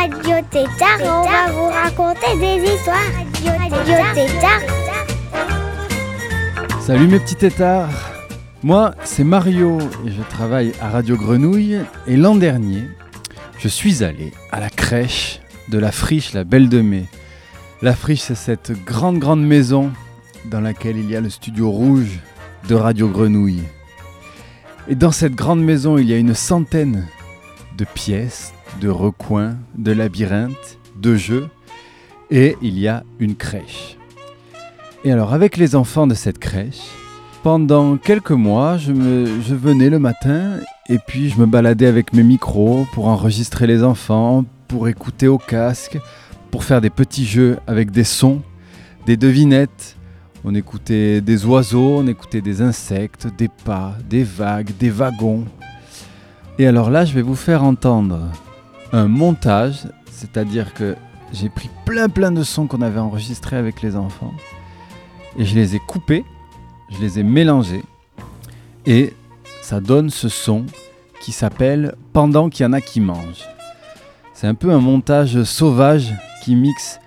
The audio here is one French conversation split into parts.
Radio Tétard et on va vous raconter des histoires. Radio Tétard. Salut mes petits tétards Moi, c'est Mario et je travaille à Radio Grenouille. Et l'an dernier, je suis allé à la crèche de la Friche, la Belle de Mai. La Friche, c'est cette grande, grande maison dans laquelle il y a le studio rouge de Radio Grenouille. Et dans cette grande maison, il y a une centaine de pièces, de recoins, de labyrinthes, de jeux. Et il y a une crèche. Et alors, avec les enfants de cette crèche, pendant quelques mois, je, venais le matin et puis je me baladais avec mes micros pour enregistrer les enfants, pour écouter au casque, pour faire des petits jeux avec des sons, des devinettes. On écoutait des oiseaux, on écoutait des insectes, des pas, des vagues, des wagons. Et alors là, je vais vous faire entendre un montage, c'est-à-dire que j'ai pris plein plein de sons qu'on avait enregistrés avec les enfants et je les ai coupés, je les ai mélangés et ça donne ce son qui s'appelle Pendant qu'il y en a qui mangent. C'est un peu un montage sauvage qui mixe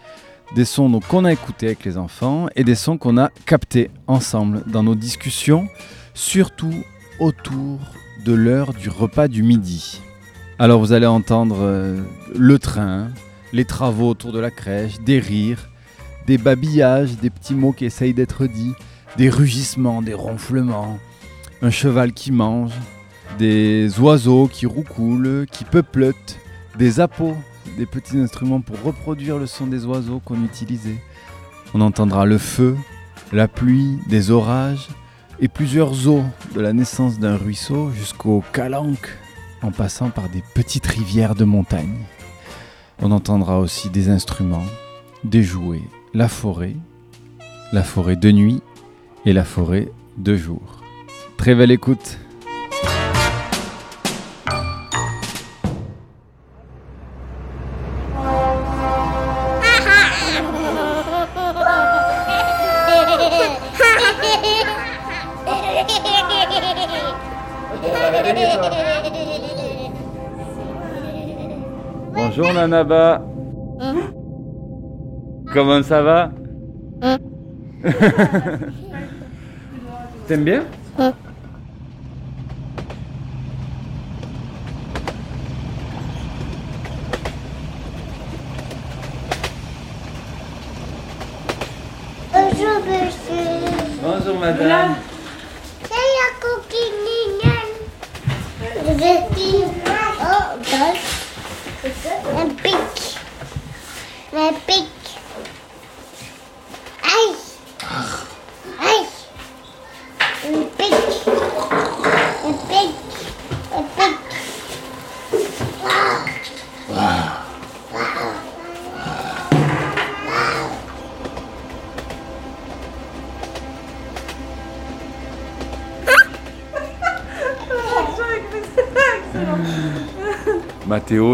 des sons qu'on a écoutés avec les enfants et des sons qu'on a captés ensemble dans nos discussions, surtout autour de l'heure du repas du midi. Alors vous allez entendre euh, le train, les travaux autour de la crèche, des rires, des babillages, des petits mots qui essayent d'être dits, des rugissements, des ronflements, un cheval qui mange, des oiseaux qui roucoulent, qui peuplotent, des appos, des petits instruments pour reproduire le son des oiseaux qu'on utilisait. On entendra le feu, la pluie, des orages et plusieurs eaux de la naissance d'un ruisseau jusqu'au calanque en passant par des petites rivières de montagne. On entendra aussi des instruments, des jouets, la forêt, la forêt de nuit et la forêt de jour. Très belle écoute. Comment ça va? T'aimes bien? Bonjour monsieur. Bonjour madame. C'est la coquille mignonne. Vous êtes qui Oh, gosse. Un pic. Un pic.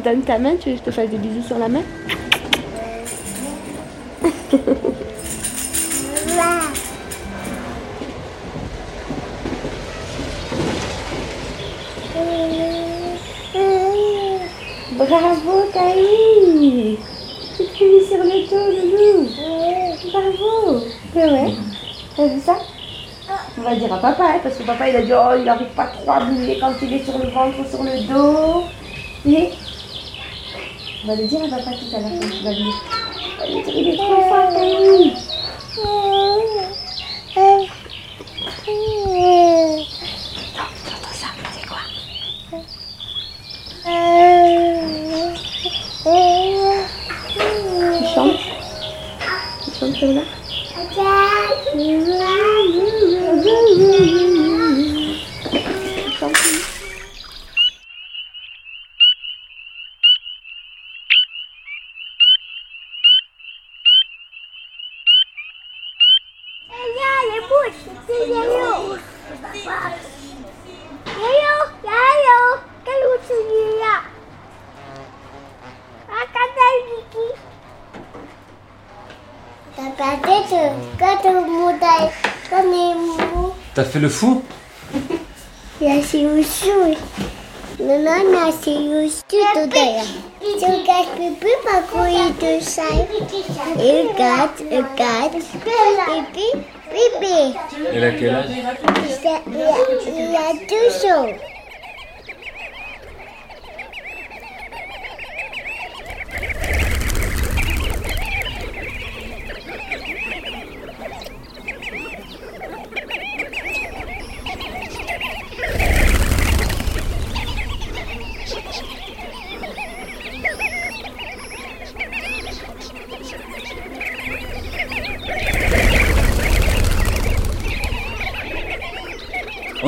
me donnes ta main, tu veux que je te fasse des bisous sur la main Bravo Taï Tu te sur le dos, Loulou Bravo Ouais, ouais. T'as vu ça? On va dire à papa, hein, parce que papa il a dit oh il n'arrive pas trop à bouger quand il est sur le ventre ou sur le dos. Mais va le dire à papa tout à l'heure quand tu vas venir. On va lui dire il est trop fort Taï T'entends ça C'est quoi Tu chantes Tu chantes comme là Tu chantes les bouches, c'est Yayo. Yayo, Yayo, quel outil il y a Ah, Kiki. T'as pas tête, quand tu montes, comme les mots. T'as fait le fou Il y a ces oussous. Non, non, non, c'est oussous tout d'ailleurs. Tu regardes pipi, pas quoi il te sert. Il regarde, il regarde. Pipi, pipi. Il a quel âge Il y a, il y a, il y a deux.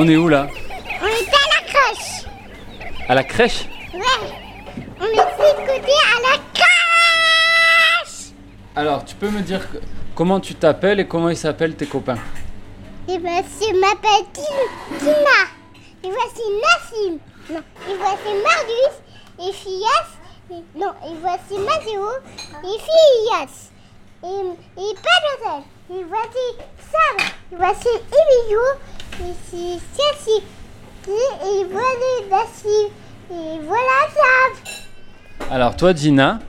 On est où là On est à la crèche. À la crèche Ouais. On est de côté à la crèche. Alors, tu peux me dire comment tu t'appelles et comment ils s'appellent tes copains Et ben, je m'appelle Tina. Et voici Nassim. Non. Et voici Marius. Et Fias. Non. Et voici Mathéo. Et Fias. Et, et Padotel. Et voici Sam. Et voici Emilio. Et c'est Cassie. Et, voilà Nassim. Et voilà Sam. Alors, toi, Dina,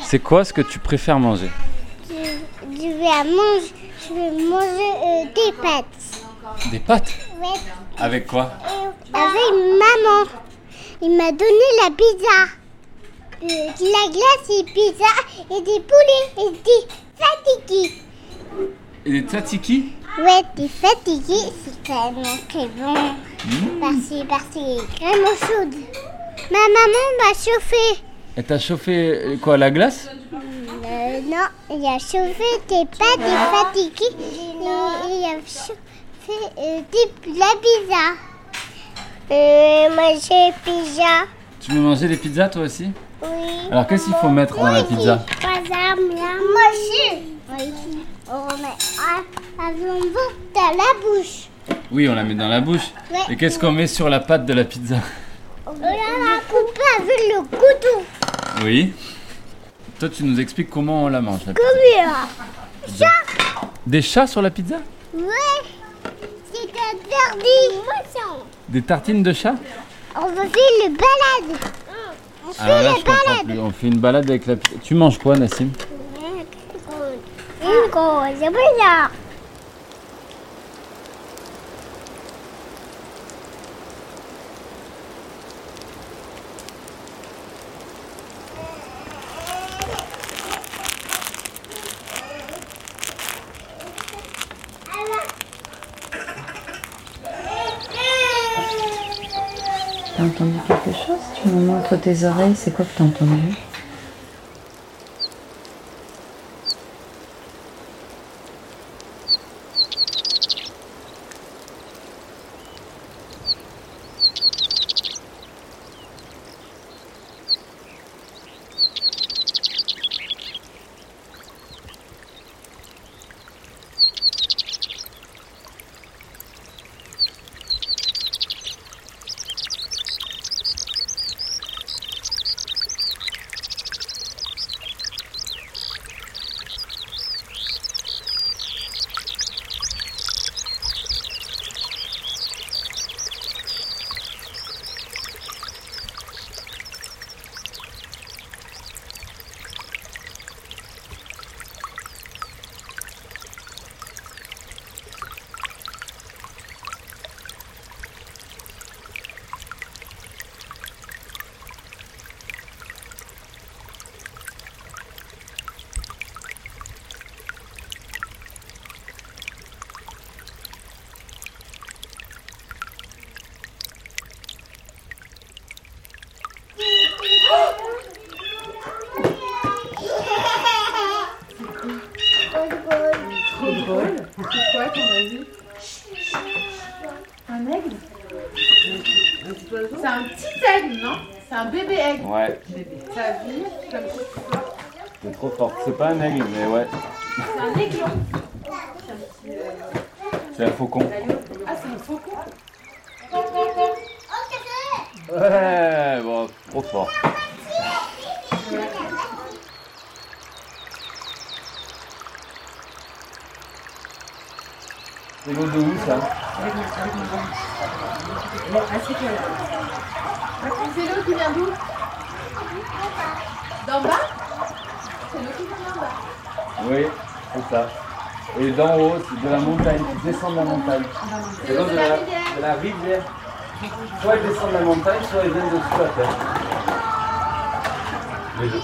c'est quoi ce que tu préfères manger? Je, je vais manger. Je vais manger euh, des pâtes. Des pâtes? Ouais. Avec quoi? Avec maman, il m'a donné la pizza. Euh, de la glace et pizza et des poulets et des des tzatziki Ouais, des fatigués, c'est vraiment très bon. Merci, merci, vraiment chaude. Ma maman m'a chauffé. Et t'as chauffé euh, quoi, la glace? Euh, non, il a chauffé des pâtes des fatigués il a chauffé euh, des- la pizza. Euh, j'ai pizza. Tu veux manger des pizzas toi aussi? Oui. Alors, qu'est-ce qu'il faut mettre dans la pizza Par exemple. Moi aussi. On met un avion dans la bouche. Oui, on la met dans la bouche. Et qu'est-ce qu'on met sur la pâte de la pizza On va la couper avec le couteau. Oui. Toi, tu nous expliques comment on la mange. la. Comme ça. Des chats sur la pizza Ouais. C'est interdit. Des tartines de chat On va faire le balade. On fait Alors là, la je comprends balade. plus. On fait une balade avec la. Tu manges quoi, Nassim? Une c'est entendu quelque montres tes oreilles, c'est quoi que t'as entendu quoi ton avis Un aigle C'est un petit aigle, non C'est un bébé aigle. Ouais, Ça vit comme ça. c'est trop fort. C'est pas un aigle, mais ouais. C'est un aiglon. C'est un faucon. Ah, c'est un faucon. Ouais, bon, trop fort. C'est l'eau de où ça C'est l'eau qui vient d'où D'en bas C'est l'eau qui vient d'en bas. Oui, c'est ça. Et d'en haut, c'est de la montagne, tu descends de la montagne. C'est l'eau de la, de la rivière. Soit elle descend de la montagne, soit elle vient de sous la terre. Les deux.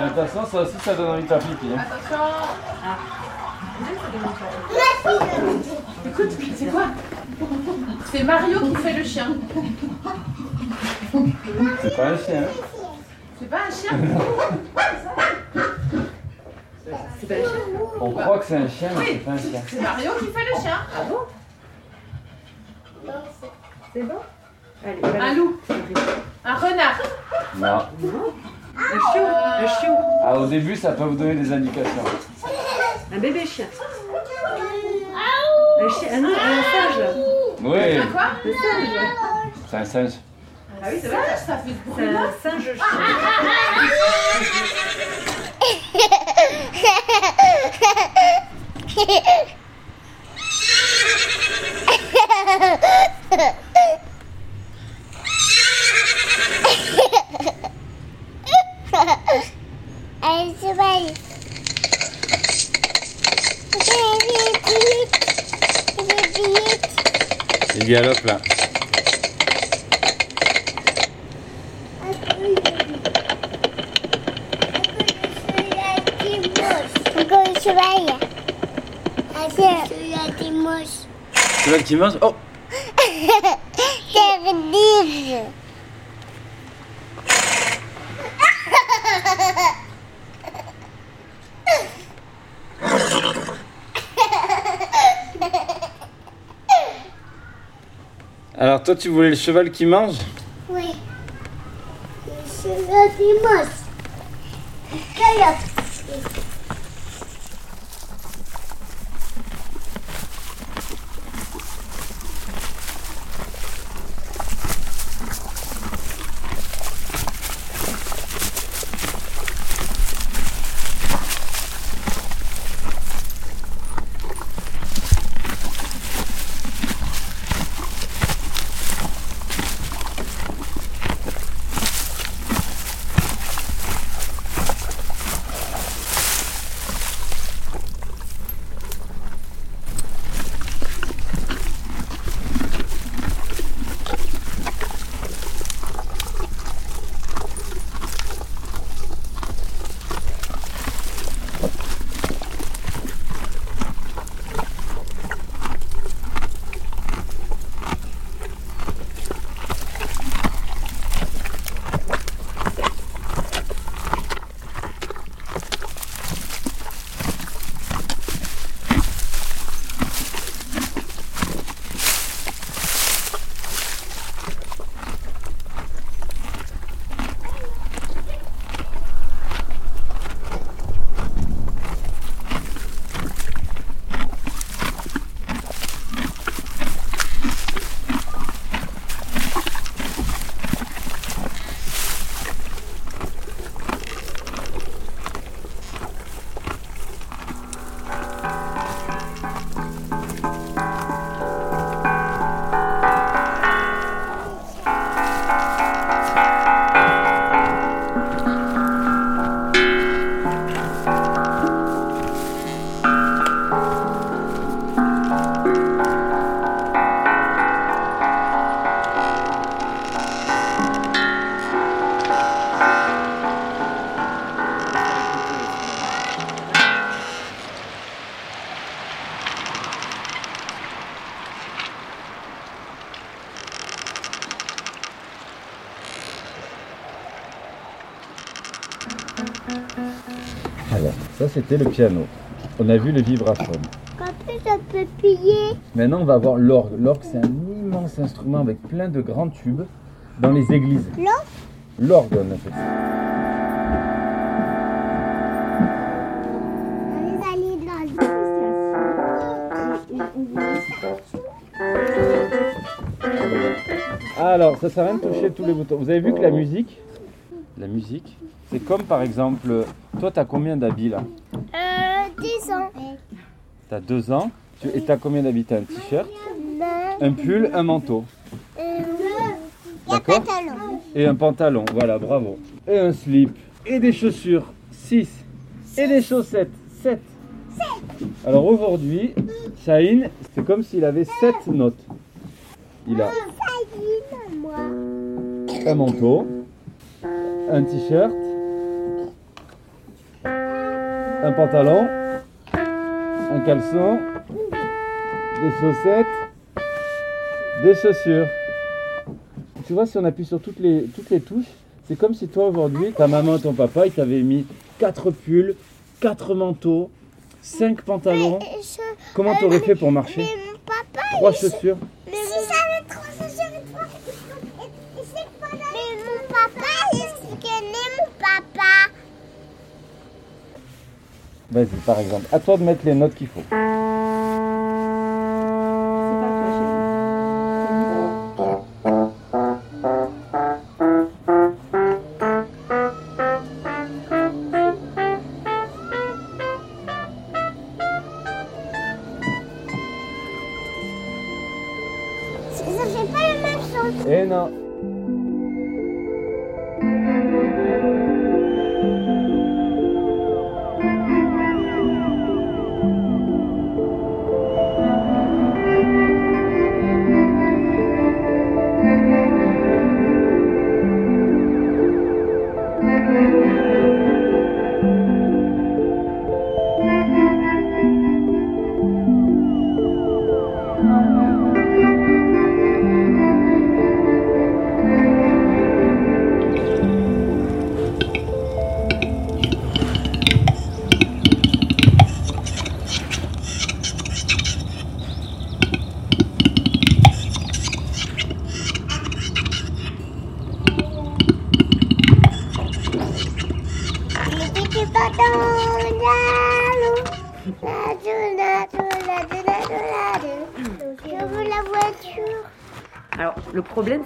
Et attention, ça aussi, ça donne envie de faire pipi. hein. Attention. Écoute, c'est quoi C'est Mario qui fait le chien. C'est pas un chien. hein. C'est pas un chien On croit que c'est un chien, mais c'est pas un chien. C'est Mario qui fait le chien. Ah bon C'est bon Allez, Un loup. Un renard. Non. Un chiot, un chiot, Ah, au début, ça peut vous donner des indications. un bébé chien. Un chien, un, un singe. Oui, Un quoi c'est un singe. Ah oui, c'est vrai, ça fait C'est bruit-là. un singe chien. Allez, c'est bon. Il galope là. Celui-là qui mange Oh Ça veut dire. Alors, toi, tu voulais le cheval qui mange Oui. Celui-là qui moche. Coyote. Alors, ça, c'était le piano. On a vu le vibraphone. Quand plus je peux plier. Maintenant, on va voir l'orgue. L'orgue, c'est un immense instrument avec plein de grands tubes dans les églises. L'orgue? L'orgue, on appelle ça. Alors, ça sert à rien de toucher tous les boutons. Vous avez vu que la musique, la musique, c'est comme par exemple, toi, t'as combien d'habits là Euh, 10 ans. T'as deux ans. Tu, et t'as combien d'habits? T'as un t-shirt, un pull, un manteau. euh, D'accord pantalon. Et un pantalon. Voilà, bravo. Et un slip. Et des chaussures. 6. Et des chaussettes. 7. Alors aujourd'hui, Shaheen, c'est comme s'il avait 7 notes. Il a moi. un manteau, un t-shirt, un pantalon, un caleçon, des chaussettes, des chaussures. Tu vois, si on appuie sur toutes les, toutes les touches, c'est comme si toi aujourd'hui, ta maman et ton papa, ils t'avaient mis 4 pulls, 4 manteaux, 5 pantalons. Comment t'aurais fait pour marcher Mais mon papa, 3 il- chaussures. Par exemple. À toi de mettre les notes qu'il faut.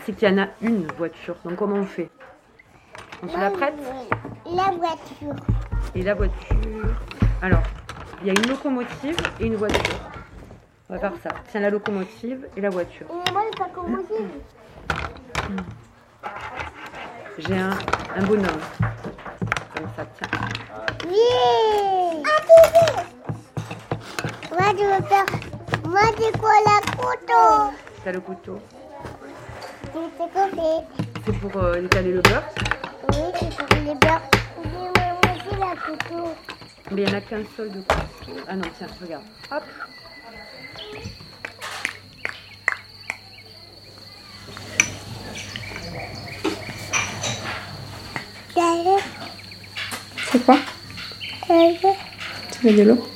C'est qu'il y en a une voiture. Donc, comment on fait? On se la prête? La voiture. Et la voiture. Alors, il y a une locomotive et une voiture. On va faire ça. Tiens, la locomotive et la voiture. Et moi, j'ai pas commencé. J'ai un, un bonhomme. Comme ça, tiens. Oui. Ah, Moi, je veux faire. Moi, c'est quoi la couteau T'as le couteau? C'est pour euh, étaler le beurre. Oui, c'est pour les beurres. Mais moi aussi, la couteau. Mais il n'y en a qu'un seul de couteau. Ah non, tiens, regarde. Hop. C'est quoi. Tu veux de l'eau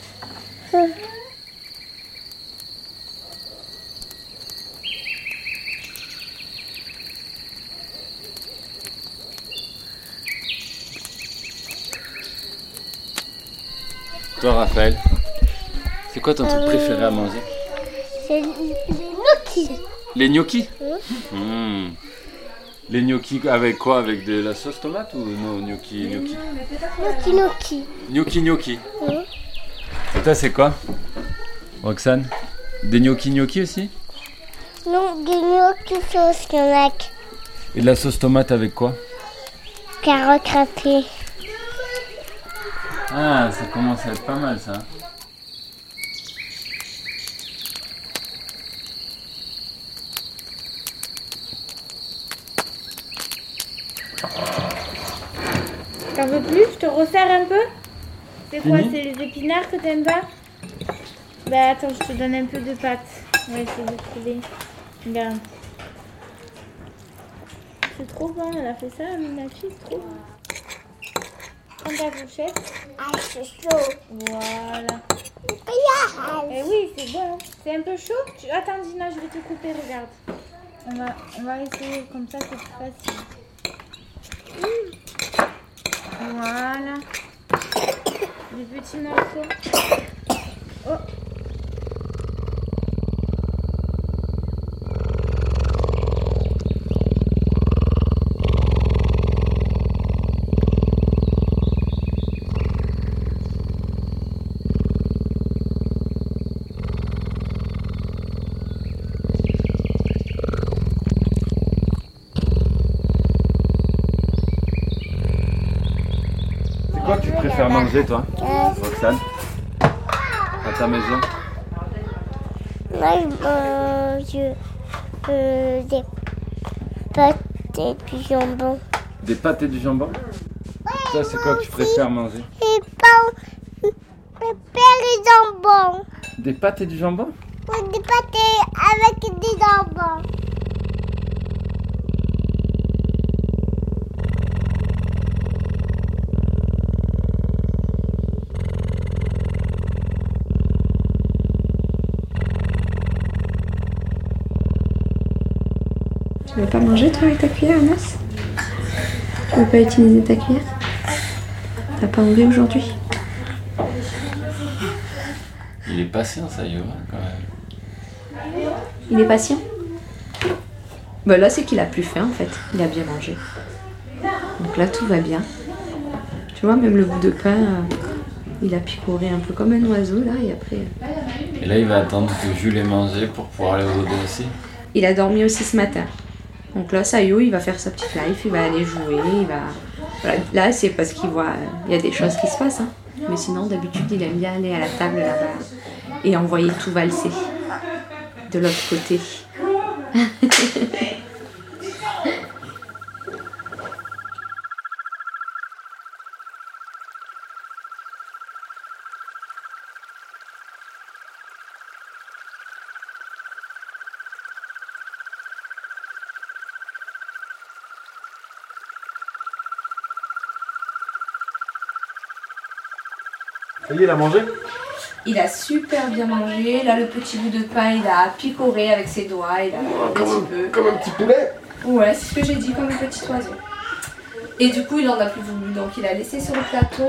Raphaël, c'est quoi ton truc Euh, préféré à manger? C'est les gnocchis. Les gnocchis? Oui. Hmm. Les gnocchis avec quoi? Avec de la sauce tomate ou non gnocchi gnocchi? Gnocchi, gnocchi. Gnocchi gnocchi. Oui. Et toi, c'est quoi? Roxane? Des gnocchi gnocchi aussi? Non, des gnocchis sauce, que Et de la sauce tomate avec quoi? Carottes râpées. Ah, ça commence à être pas mal ça. T'en veux plus Je te resserre un peu C'est quoi C'est les épinards que t'aimes pas? Bah attends, je te donne un peu de pâte. On va essayer de trouver. Regarde. C'est trop bon, elle a fait ça, Minachi, c'est trop bon. Prends ta fourchette. Ah, c'est chaud. Voilà. Regarde. Eh oui, c'est bon. C'est un peu chaud. Tu- Attends, Dina, je vais te couper, regarde. On va, on va essayer comme ça, c'est plus facile. Voilà. Des petits morceaux. Oh. C'est quoi préfères manger, toi, Roxane À ta maison Moi, je mange euh, des pâtes et du jambon. Des pâtes et du jambon Toi, c'est quoi que tu préfères manger le père et jambon. Des pâtes et du jambon Ou des pâtes avec des jambons. Tu veux pas manger toi avec ta cuillère, Anas Tu veux pas utiliser ta cuillère T'as pas envie aujourd'hui Il est patient, ça y est, quand même. Il est patient Bah là c'est qu'il a plus faim en fait, il a bien mangé. Donc là tout va bien. Tu vois même le bout de pain, euh, il a picoré un peu comme un oiseau là et après... euh, Et là, il va attendre que Jules ait mangé pour pouvoir aller au dodo aussi. Il a dormi aussi ce matin. Donc là Sayo il va faire sa petite life, il va aller jouer, il va... Là c'est parce qu'il voit, euh, il y a des choses qui se passent. hein. Mais sinon d'habitude il aime bien aller à la table là-bas et envoyer tout valser de l'autre côté. Il a mangé Il a super bien mangé. Là, le petit bout de pain, il a picoré avec ses doigts. Il a un petit peu. Comme un petit poulet Ouais, c'est ce que j'ai dit, comme un petit oiseau. Et du coup, il en a plus voulu. Donc, il a laissé sur le plateau.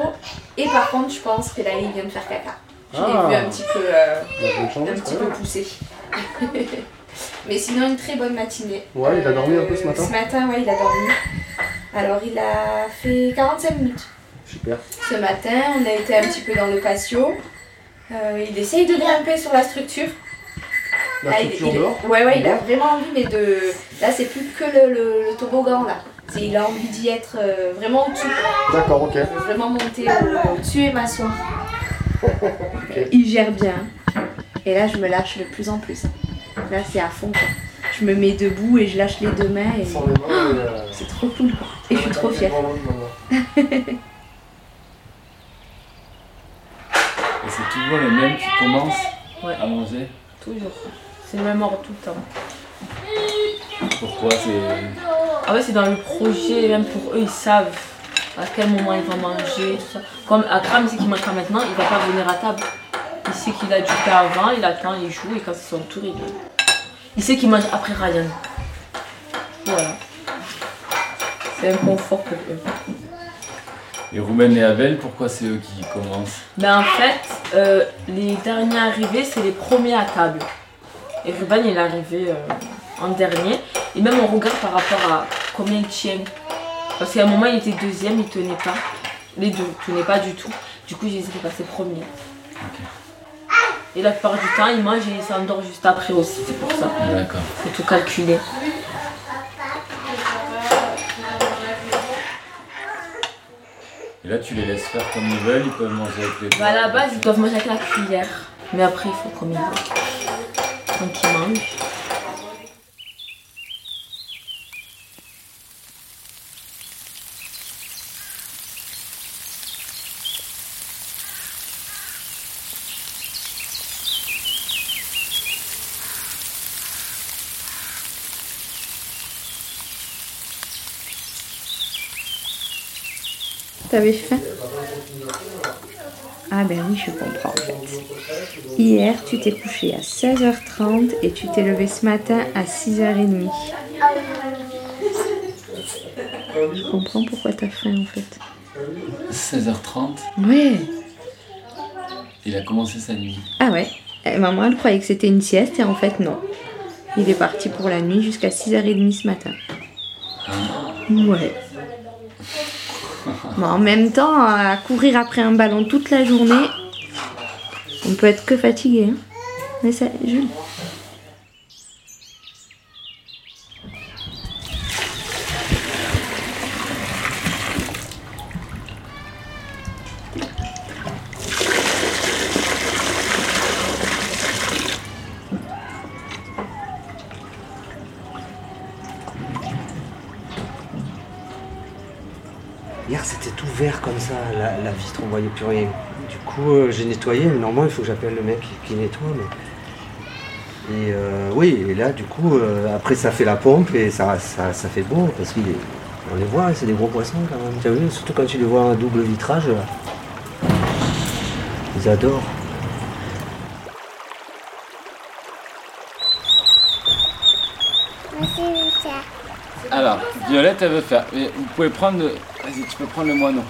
Et par contre, je pense que là, il vient de faire caca. Je l'ai Ah. vu un petit peu, euh, Il a bonne chance, un petit peu poussé. Mais sinon, une très bonne matinée. Ouais, il a dormi un peu ce matin. Ce matin, ouais, il a dormi. Alors, il a fait 45 minutes. Super. Ce matin, on a été un petit peu dans le patio. Euh, il essaye de grimper sur la structure. La Là, il- structure il- dehors Ouais, ouais, il a vraiment envie, mais de. Là, c'est plus que le, le- le toboggan, là. Il a envie d'y être euh, vraiment au-dessus. D'accord, ok. Vraiment monter au- au-dessus et m'asseoir. Il gère bien. Et là, je me lâche de plus en plus. Là, c'est à fond, quoi. Je me mets debout et je lâche les deux mains et euh, c'est trop cool, quoi. Et je suis trop fière. vraiment de maman. Et c'est toujours les mêmes qui commencent Ouais. à manger. Toujours. C'est le même ordre tout le temps. Pourquoi c'est. Ah ouais, c'est dans le projet, même pour eux, ils savent à quel moment ils vont manger, tout ça. Comme Akram, il sait qu'il mange pas maintenant, il va pas venir à table. Il sait qu'il a du pain avant, il attend, il joue, et quand c'est son tour, il. Il sait qu'il mange après Ryan. Voilà. C'est un confort pour eux. Et Rouben et Abel, pourquoi c'est eux qui commencent Ben en fait, euh, les derniers arrivés, c'est les premiers à table. Et Ruben, il est arrivé euh, en dernier. Et même on regarde par rapport à combien il tient. Parce qu'à un moment, il était deuxième, il tenait pas. Les deux, il tenait pas du tout. Du coup, j'ai essayé de passer premier. Et la plupart du temps, il mange et il s'endort juste après aussi. C'est pour ça. D'accord. Faut tout calculer. Et là, tu les laisses faire comme ils veulent, ils peuvent manger avec les doigts. Bah, à la base, ils doivent manger avec la cuillère. Mais après, il faut comme ils veulent. Donc, ils mangent. T'avais faim Ah ben oui, je comprends en fait. Hier, tu t'es couché à 16h30 et tu t'es levé ce matin à 6h30. Je comprends pourquoi t'as faim en fait. 16h30, Ouais. il a commencé sa nuit. Ah ouais. Eh, maman, elle croyait que c'était une sieste et en fait non. Il est parti pour la nuit jusqu'à 6h30 ce matin. Ouais. En même temps, à courir après un ballon toute la journée, on peut être que fatigué. Hein. Mais ça, Jules. Hier, c'était tout vert comme ça, la, la vitre, on voyait plus rien. Du coup, euh, j'ai nettoyé, mais normalement, il faut que j'appelle le mec qui, qui nettoie. Mais... Et euh, oui, et là, du coup, euh, après, ça fait la pompe et ça, ça, ça fait beau, parce qu'on les voit, c'est des gros poissons quand même. Vu, surtout quand tu les vois en double vitrage, là. Ils adorent. Alors, Violette, elle veut faire. Vous pouvez prendre. Vas-y, tu peux prendre le moineau.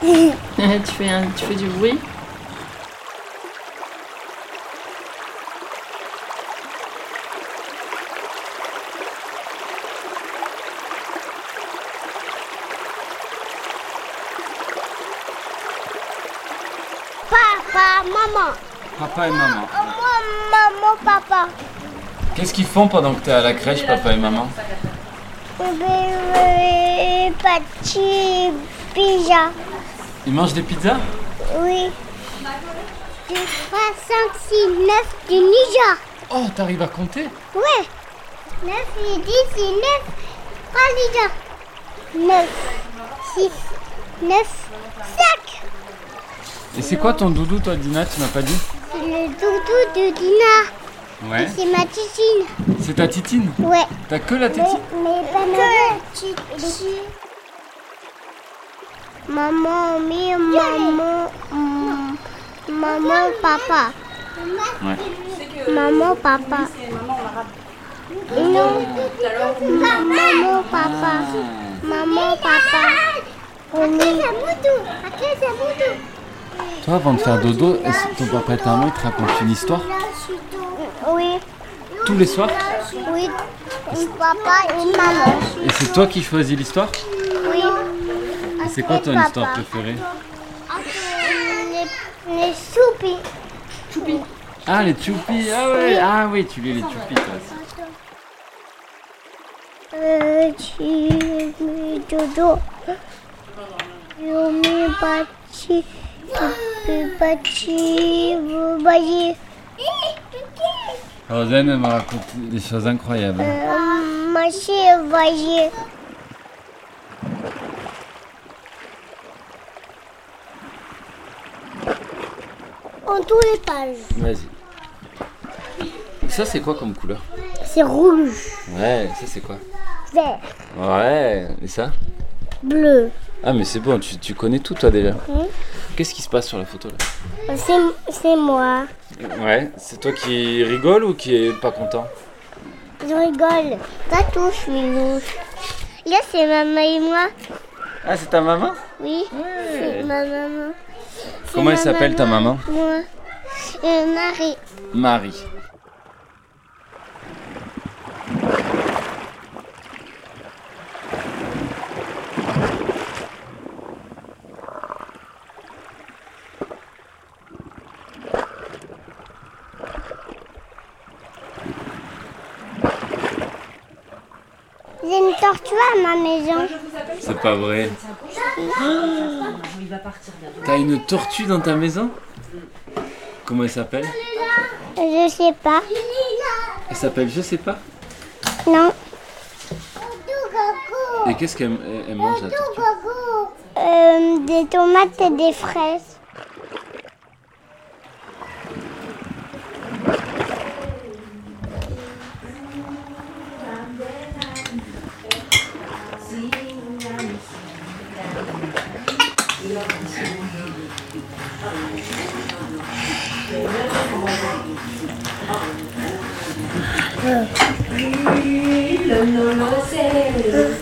tu, fais un- tu fais du bruit Papa, maman. Papa et maman. Moi, maman, papa. Qu'est-ce qu'ils font pendant que t'es à la crèche, papa et maman? Petit pizza. Ils mangent des pizzas? Oui. Du 3, 5, 6, 9 du Niger. Oh, t'arrives à compter? Ouais. 9 et 10 et 9. Pas Niger. 9, 6, 9, 5. Et c'est quoi ton doudou, toi, Dina Tu m'as pas dit C'est le doudou de Dina. Ouais. C'est ma titine. C'est ta titine Ouais. T'as que la tétine Mais pas que titi. Maman, mais maman, maman, papa. Ouais. Maman, papa. Non. Maman, papa. Maman, papa. On est. Toi, avant de faire dodo, est-ce que ton papa et ta maman ils te racontent une histoire Oui, tous les soirs oui. Papa et maman. Et c'est toi qui choisis l'histoire Oui. Et c'est quoi ton Papa. histoire préférée Les, les soupis. Ah, les choupis Ah ouais Ah oui, tu lis les choupis, toi aussi. Petit dodo. Yomi bati. Bati. Rosen, elle m'a raconté des choses incroyables. Voyez. En tous les pages. Vas-y. Ça, c'est quoi comme couleur? C'est rouge, Ouais, ça, c'est quoi? Vert, Ouais, et ça? Bleu. Ah, mais c'est bon, tu, tu connais tout, toi, déjà. Mhm. Qu'est-ce qui se passe sur la photo, là C'est moi. Ouais, c'est toi qui rigole ou qui est pas content Je rigole. Ça touche, Minouche. Là, c'est maman et moi. Ah, c'est ta maman Oui, c'est ma maman. Comment elle s'appelle, ta maman Moi. Euh, Marie. Marie. J'ai une tortue à ma maison. C'est pas vrai. T'as une tortue dans ta maison? Comment elle s'appelle? Je sais pas. Elle s'appelle je sais pas? Non. Et qu'est-ce qu'elle elle- elle mange la tortue? Euh, des tomates et des fraises. Non lo sei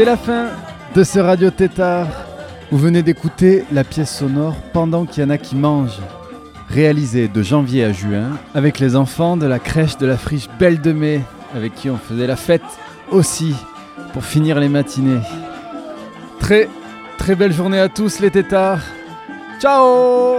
C'est la fin de ce Radio Tétard. Vous venez d'écouter la pièce sonore Pendant qu'il y en a qui mangent, réalisée de janvier à juin avec les enfants de la crèche de la friche Belle de Mai, avec qui on faisait la fête aussi pour finir les matinées. Très très belle journée à tous les tétards. Ciao